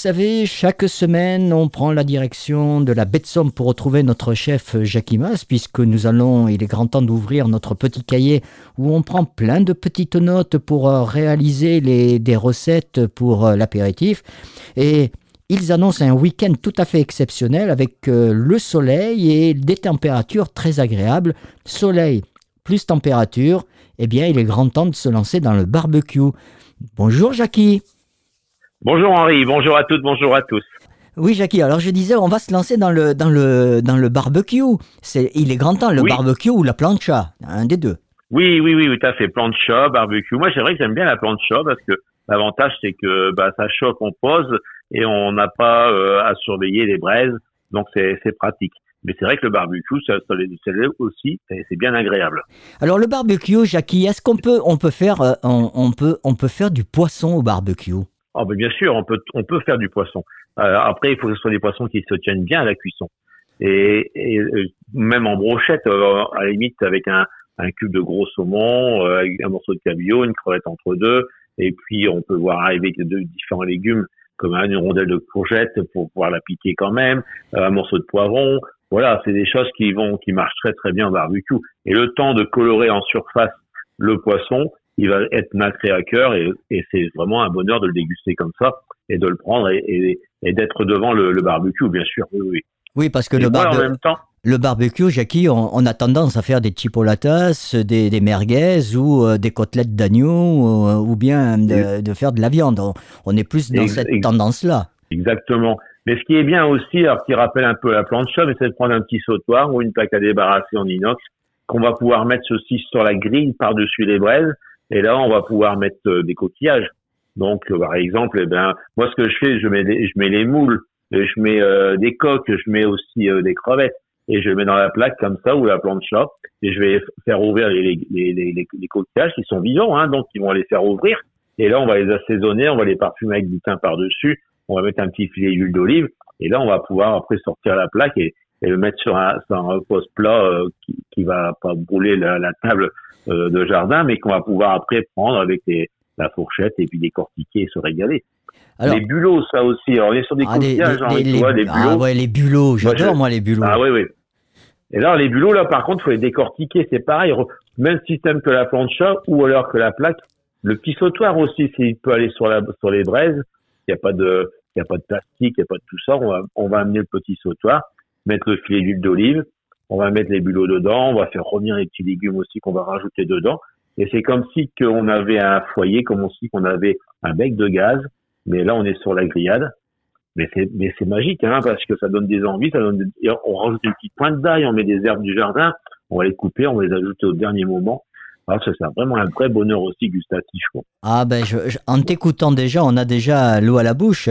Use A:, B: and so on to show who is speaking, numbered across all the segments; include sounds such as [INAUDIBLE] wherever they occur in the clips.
A: savez, chaque semaine, on prend la direction de la baie de Somme pour retrouver notre chef Jackie Mas, puisque nous allons, il est grand temps d'ouvrir notre petit cahier où on prend plein de petites notes pour euh, réaliser les, des recettes pour euh, l'apéritif. Et ils annoncent un week-end tout à fait exceptionnel avec euh, le soleil et des températures très agréables. Soleil plus température, eh bien, il est grand temps de se lancer dans le barbecue. Bonjour Jackie.
B: Bonjour Henri, bonjour à toutes, bonjour à tous.
A: Oui, Jackie. Alors je disais, on va se lancer dans le dans le dans le barbecue. C'est il est grand temps le barbecue ou la plancha, un des deux.
B: Oui, oui, oui, tout à fait. Plancha, barbecue. Moi, c'est vrai que j'aime bien la plancha parce que l'avantage c'est que bah, ça chauffe, on pose et on n'a pas euh, à surveiller les braises, donc c'est c'est pratique. Mais c'est vrai que le barbecue, ça, ça, aussi, c'est bien agréable.
A: Alors le barbecue, Jackie, est-ce qu'on peut, on peut faire, euh, on, peut, on peut faire du poisson au barbecue?
B: Oh, ben bien sûr, on peut, on peut faire du poisson. Euh, après, il faut que ce soit des poissons qui se tiennent bien à la cuisson. Et, et euh, même en brochette, euh, à la limite, avec un, un cube de gros saumon, un morceau de cabillaud, une crevette entre deux, et puis on peut voir arriver de différents légumes comme une rondelle de courgette pour pouvoir la piquer quand même, un morceau de poivron. Voilà, c'est des choses qui vont, qui marchent très très bien au barbecue. Et le temps de colorer en surface le poisson, il va être nacré à cœur et, c'est vraiment un bonheur de le déguster comme ça et de le prendre et, d'être devant le, barbecue, bien sûr. Oui,
A: oui. parce que le, le barbecue, Jackie, on, a tendance à faire des chipolatas, des, des merguez ou euh, des côtelettes d'agneau euh, ou, bien de, faire de la viande. On, est plus dans cette tendance-là.
B: Exactement. Mais ce qui est bien aussi, alors qui rappelle un peu la plancha, c'est de prendre un petit sautoir ou une plaque à débarrasser en inox qu'on va pouvoir mettre ceci sur la grille par-dessus les braises et là, on va pouvoir mettre euh, des coquillages. Donc, euh, par exemple, eh ben, moi, ce que je fais, je mets, je mets les moules, je mets euh, des coques, je mets aussi des crevettes, et je mets dans la plaque comme ça ou la plancha, et je vais faire ouvrir les, les, les, les, coquillages qui sont vivants, hein, donc ils vont les faire ouvrir. Et là, on va les assaisonner, on va les parfumer avec du thym par-dessus, on va mettre un petit filet d'huile d'olive, et là, on va pouvoir après sortir la plaque et, et le mettre sur un, sur un poste plat qui, qui va pas brûler la, la table euh, de jardin, mais qu'on va pouvoir après prendre avec la fourchette et puis décortiquer et se régaler. les bulots, ça aussi. Alors, on est sur des ah, coquillages, les,
A: les, les, bulots. Ah ouais, les bulots. J'adore, moi, les bulots.
B: Ah oui, oui. Et là, les bulots, là, par contre, faut les décortiquer. C'est pareil. Même système que la plancha ou alors que la plaque. Le petit sautoir aussi, s'il peut aller sur la, sur les braises. Il n'y a pas de, il y a pas de plastique, il n'y a pas de tout ça. On va, on va amener le petit sautoir, mettre le filet d'huile d'olive, on va mettre les bulots dedans, on va faire revenir les petits légumes aussi qu'on va rajouter dedans. Et c'est comme si qu'on avait un foyer, comme si qu'on avait un bec de gaz, mais là on est sur la grillade. Mais c'est mais c'est magique, hein, parce que ça donne des envies, ça donne on rajoute une petite pointe d'ail, on met des herbes du jardin, on va les couper, on va les ajouter au dernier moment. Ah, c'est vraiment un vrai bonheur aussi gustatif.
A: Ah ben, en t'écoutant déjà, on a déjà l'eau à la bouche.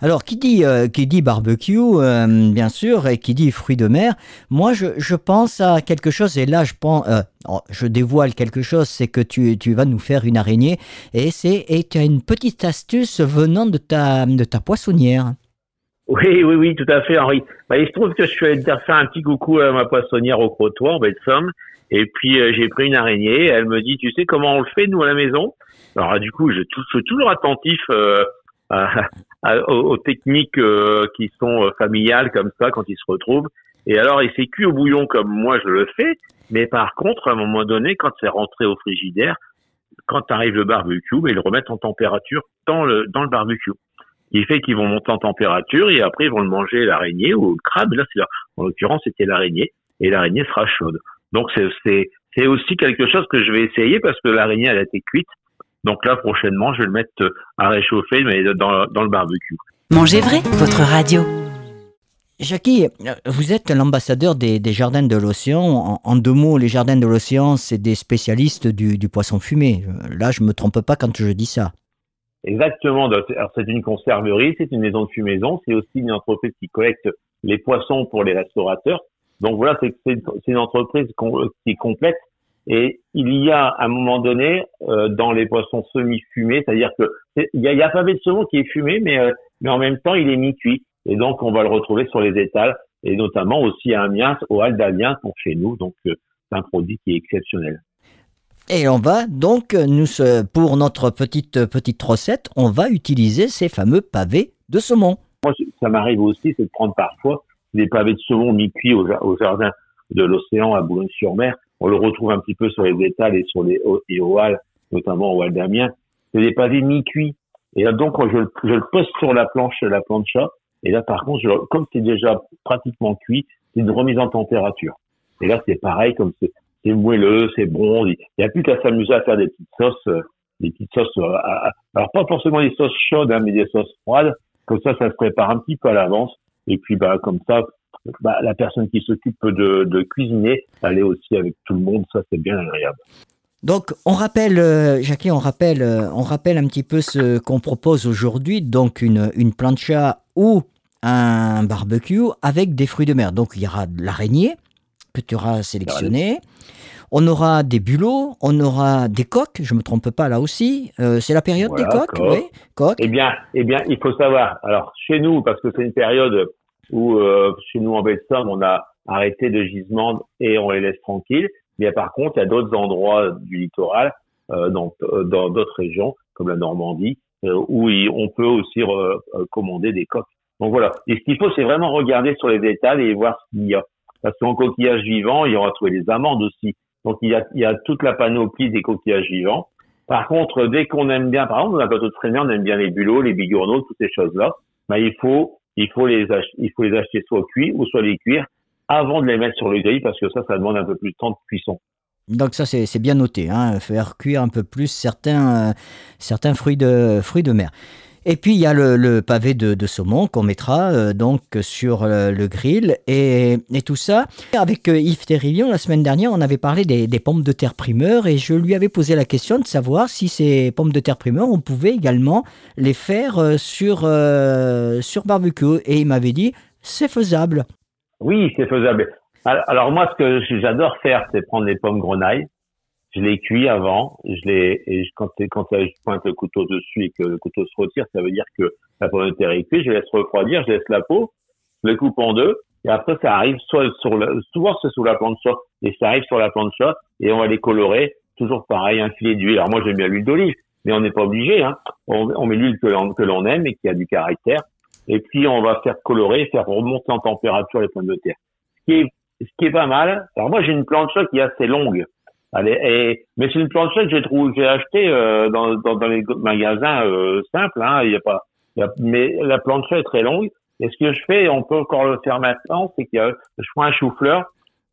A: Alors, qui dit, euh, qui dit barbecue, euh, bien sûr, et qui dit fruits de mer, moi, je, pense à quelque chose, et là, je pense, euh, oh, je dévoile quelque chose, c'est que tu, tu, vas nous faire une araignée, et c'est, et tu as une petite astuce venant de ta, de ta poissonnière.
B: Oui, oui, oui, tout à fait, Henri. Bah, il se trouve que je suis allé faire un petit coucou à ma poissonnière au Crotoy, en Somme, et puis euh, j'ai pris une araignée. Elle me dit, tu sais comment on le fait nous à la maison? Alors du coup, je, suis toujours attentif euh, aux, techniques euh, qui sont familiales comme ça quand ils se retrouvent. Et alors, il s'est cuit au bouillon comme moi je le fais. Mais par contre, à un moment donné, quand c'est rentré au frigidaire, quand arrive le barbecue, ils le remettent en température dans le dans le barbecue. Il fait qu'ils vont monter en température et après ils vont le manger l'araignée ou le crabe. Là, c'est en l'occurrence c'était l'araignée et l'araignée sera chaude. Donc c'est aussi quelque chose que je vais essayer parce que l'araignée elle a été cuite. Donc là prochainement je vais le mettre à réchauffer mais dans, dans le barbecue.
C: Mangez vrai, votre radio.
A: Jackie, vous êtes l'ambassadeur des, des, jardins de l'océan. En, deux mots, les jardins de l'océan, c'est des spécialistes du, du, poisson fumé. Là, je me trompe pas quand je dis ça.
B: Exactement. C'est une conserverie, c'est une maison de fumaison, c'est aussi une entreprise qui collecte les poissons pour les restaurateurs. Donc voilà, c'est une entreprise qui est complète. Et il y a à un moment donné euh, dans les poissons semi-fumés, c'est-à-dire que il y a, y a pas de saumon qui est fumé, mais euh, mais en même temps il est mi-cuit. Et donc on va le retrouver sur les étals et notamment aussi à Amiens, au Hall d'Amiens, pour chez nous. Donc euh, c'est un produit qui est exceptionnel.
A: Et on va donc, nous, pour notre petite, petite recette, on va utiliser ces fameux pavés de saumon.
B: Moi, ça m'arrive aussi, c'est de prendre parfois des pavés de saumon mi-cuits au, ja- au jardin de l'océan à Boulogne-sur-Mer. On le retrouve un petit peu sur les étals et sur les et halles, notamment au Hall d'Amiens. C'est des pavés mi-cuits. Et là, donc, je, je le pose sur la planche, la plancha. Et là, par contre, comme c'est déjà pratiquement cuit, c'est une remise en température. Et là, c'est pareil, comme c'est moelleux, c'est bon. Il n'y a plus qu'à s'amuser à faire des petites sauces, euh, des petites sauces. euh, alors pas forcément des sauces chaudes, hein, mais des sauces froides. Comme ça, ça se prépare un petit peu à l'avance. Et puis, bah, comme ça, bah, la personne qui s'occupe de, de cuisiner, elle est aussi avec tout le monde. Ça, c'est bien agréable.
A: Donc, on rappelle, euh, Jackie, on rappelle, euh, on rappelle un petit peu ce qu'on propose aujourd'hui. Donc, une, une plancha ou un barbecue avec des fruits de mer. Donc, il y aura de l'araignée que tu auras sélectionné. On aura des bulots, on aura des coques, je me trompe pas là aussi. Euh, c'est la période
B: Voilà,
A: des coques, oui, coques.
B: Eh bien, eh bien, il faut savoir. Alors, chez nous, parce que c'est une période où euh, chez nous en Baie-de-Somme, on a arrêté de gisement et on les laisse tranquilles. Mais par contre, il y a d'autres endroits du littoral, euh, dans euh, dans d'autres régions comme la Normandie, où on peut aussi commander des coques. Donc voilà. Et ce qu'il faut, c'est vraiment regarder sur les étals et voir ce qu'il y a. Parce qu'en coquillage vivant, il y aura trouvé des amandes aussi. Donc il y a, il y a toute la panoplie des coquillages vivants. Par contre, dès qu'on aime bien, par exemple, dans un bateau de traîner, on aime bien les bulots, les bigorneaux, toutes ces choses-là. Ben, il faut, il faut les acheter soit cuits ou soit les cuire avant de les mettre sur le grill parce que ça, ça demande un peu plus de temps de cuisson.
A: Donc ça c'est bien noté, hein, faire cuire un peu plus certains, euh, certains fruits, de, fruits de mer. Et puis il y a le, pavé de, saumon qu'on mettra euh, donc sur euh, le grill et, tout ça. Avec euh, Yves Terrilion, la semaine dernière, on avait parlé des, des pommes de terre primeurs et je lui avais posé la question de savoir si ces pommes de terre primeurs, on pouvait également les faire sur, sur barbecue. Et il m'avait dit, c'est faisable.
B: Oui, c'est faisable. Alors moi, ce que j'adore faire, c'est prendre les pommes grenailles. Je les cuis avant. Je les et quand quand je pointe le couteau dessus et que le couteau se retire, ça veut dire que la pomme de terre est cuite. Je laisse refroidir, je laisse la peau, je le coupe en deux. Et après, ça arrive soit sur le, souvent c'est sous la plancha et ça arrive sur la plancha et on va les colorer. Toujours pareil, un filet d'huile. Alors moi, j'aime bien l'huile d'olive, mais on n'est pas obligé. Hein. On, met l'huile que l'on que l'on aime et qui a du caractère. Et puis on va faire colorer, faire remonter en température les pommes de terre. Ce qui est, ce qui est pas mal. Alors moi, j'ai une plancha qui est assez longue. Est- et- mais c'est une plancha que j'ai trouvé, j'ai acheté euh, dans, dans, dans les magasins euh, simples. Hein, il y a pas, y a- mais la plancha est très longue. Et ce que je fais, on peut encore le faire maintenant, c'est que je prends un chou-fleur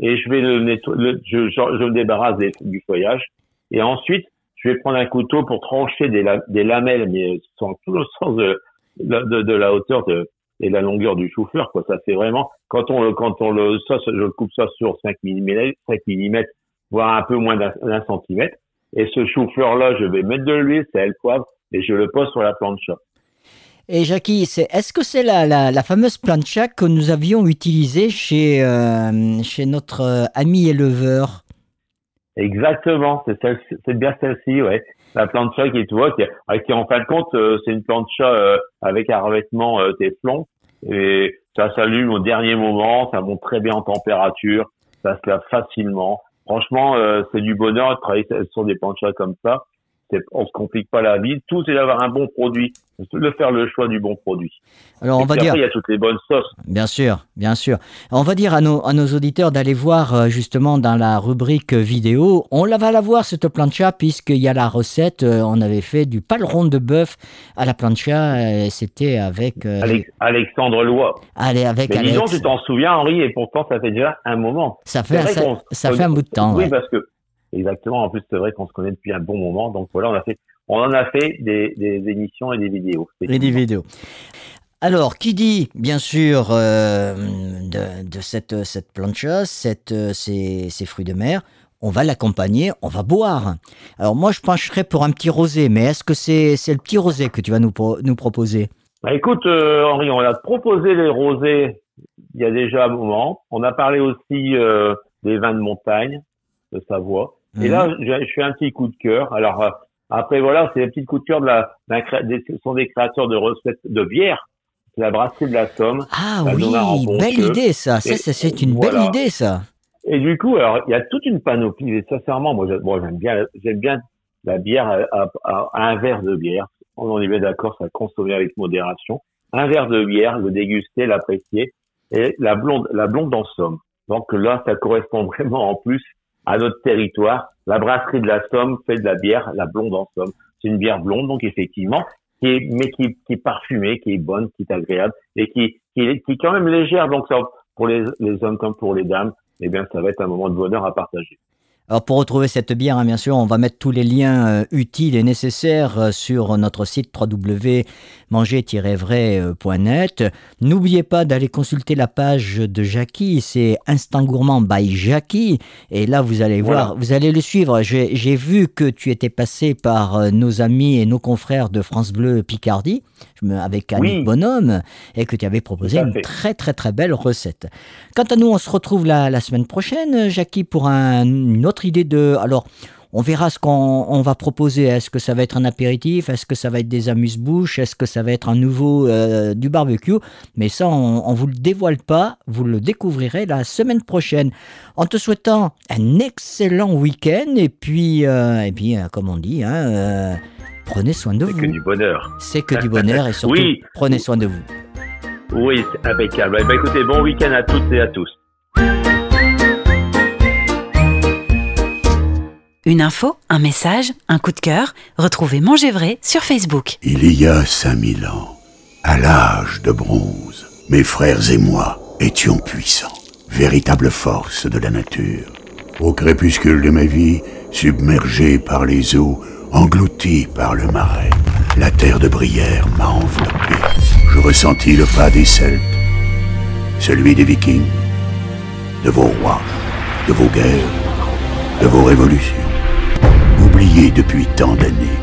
B: et je vais le nettoyer, je, je, je me débarrasse des- du feuillage. Et ensuite, je vais prendre un couteau pour trancher des, des lamelles, mais dans tout le sens de, de, de- la hauteur de, et la longueur du chou-fleur. Quoi. Ça fait vraiment, quand on quand on le, ça, je le coupe ça sur 5 mm, 5 mm, voire un peu moins d'un centimètre. Et ce chou-fleur-là, je vais mettre de l'huile, c'est le poivre, et je le pose sur la plancha.
A: Et Jackie, est-ce que c'est la, la, la fameuse plancha que nous avions utilisée chez, euh, chez notre euh, ami éleveur?
B: Exactement, c'est celle, bien celle-ci, ouais. La plancha qui, tu vois, qui, qui en fin de compte, euh, c'est une plancha avec un revêtement Teflon et ça s'allume au dernier moment, ça monte très bien en température, ça se lave facilement. Franchement, euh, c'est du bonheur de travailler sur des planchas comme ça. On se complique pas la vie. Tout c'est d'avoir un bon produit, de faire le choix du bon produit.
A: Alors on va dire,
B: il y a toutes les bonnes sauces.
A: bien sûr, bien sûr. On va dire à nos, à nos auditeurs d'aller voir euh, justement dans la rubrique vidéo. On la va la voir cette plancha puisqu'il y a la recette. euh, on avait fait du paleron de bœuf à la plancha. et C'était avec, euh,
B: Alex- Alexandre Lois.
A: allez, avec
B: Mais
A: Alex.
B: tu t'en souviens, Henri, et pourtant, ça fait déjà un moment.
A: Ça fait, un, ça, fait un bout de temps.
B: Oui,
A: ouais.
B: parce que exactement. En plus, c'est vrai qu'on se connaît depuis un bon moment. Donc voilà, on a fait, on en a fait des, des émissions et des vidéos.
A: Et des vidéos. Alors, qui dit, bien sûr, euh, de, de cette, cette plancha, cette, euh, ces, ces fruits de mer, on va l'accompagner, on va boire. Alors, moi, je pencherais pour un petit rosé, mais est-ce que c'est c'est le petit rosé que tu vas nous, pro- nous proposer?
B: Bah, écoute, euh, Henri, on a proposé les rosés il y a déjà un moment. On a parlé aussi euh, des vins de montagne de Savoie. Et
A: Mhm.
B: là, je, je fais un petit coup de cœur. Alors euh, après, voilà, c'est un petit coup de cœur de la, cré- des, ce sont des créateurs de recettes de bière. C'est la brasserie de la Somme.
A: Ah
B: la
A: oui,
B: en
A: belle idée ça. Ça,
B: Et
A: ça, c'est une
B: voilà.
A: belle idée ça.
B: Et du coup, alors il y a toute une panoplie. Et sincèrement, moi, j'aime bien, j'aime bien la bière à, un verre de bière. On est bien d'accord, ça consommer avec modération. Un verre de bière, le déguster, l'apprécier. Et la blonde, la blonde en somme. Donc là, ça correspond [LAUGHS] vraiment en plus à notre territoire. La brasserie de la Somme fait de la bière, la blonde en Somme. C'est une bière blonde, donc effectivement, qui est, mais qui, est parfumée, qui est bonne, qui est agréable et qui, qui est quand même légère. Donc ça, pour les, les hommes comme pour les dames, eh bien, ça va être un moment de bonheur à partager.
A: Alors pour retrouver cette bière, hein, bien sûr, on va mettre tous les liens euh, utiles et nécessaires euh, sur notre site www.manger-vrai.net. N'oubliez pas d'aller consulter la page de Jackie, c'est Instant Gourmand by Jackie. Et là, vous allez voir, vous allez le suivre. J'ai vu que tu étais passé par euh, nos amis et nos confrères de France Bleu Picardie avec Annick Bonhomme et que tu avais proposé une très très très belle recette. Quant à nous, on se retrouve la, la semaine prochaine, Jackie, pour un, une autre idée de... Alors, on verra ce qu'on va proposer. Est-ce que ça va être un apéritif? Est-ce que ça va être des amuse-bouches? Est-ce que ça va être un nouveau euh, du barbecue? Mais ça, on ne vous le dévoile pas. Vous le découvrirez la semaine prochaine. En te souhaitant un excellent week-end. Et puis, euh, et puis euh, comme on dit, hein, prenez soin de vous.
B: C'est que du bonheur.
A: C'est que du bonheur et [LAUGHS] surtout, prenez soin de vous.
B: Oui, impeccable. Eh ben, écoutez, bon week-end à toutes et à tous.
C: Une info, un message, un coup de cœur, retrouvez Manger Vrai sur Facebook.
D: Il y a 5000 ans, à l'âge de bronze, mes frères et moi étions puissants, véritable force de la nature. Au crépuscule de ma vie, submergé par les eaux, englouti par le marais, la terre de Brière m'a enveloppé. Je ressentis le pas des Celtes, celui des Vikings, de vos rois, de vos guerres, de vos révolutions depuis tant d'années,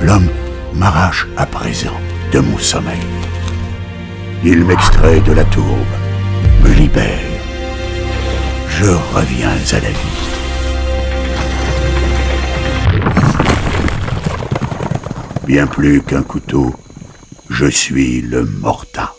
D: l'homme m'arrache à présent de mon sommeil. Il m'extrait de la tourbe, me libère. Je reviens à la vie. Bien plus qu'un couteau, je suis le morta.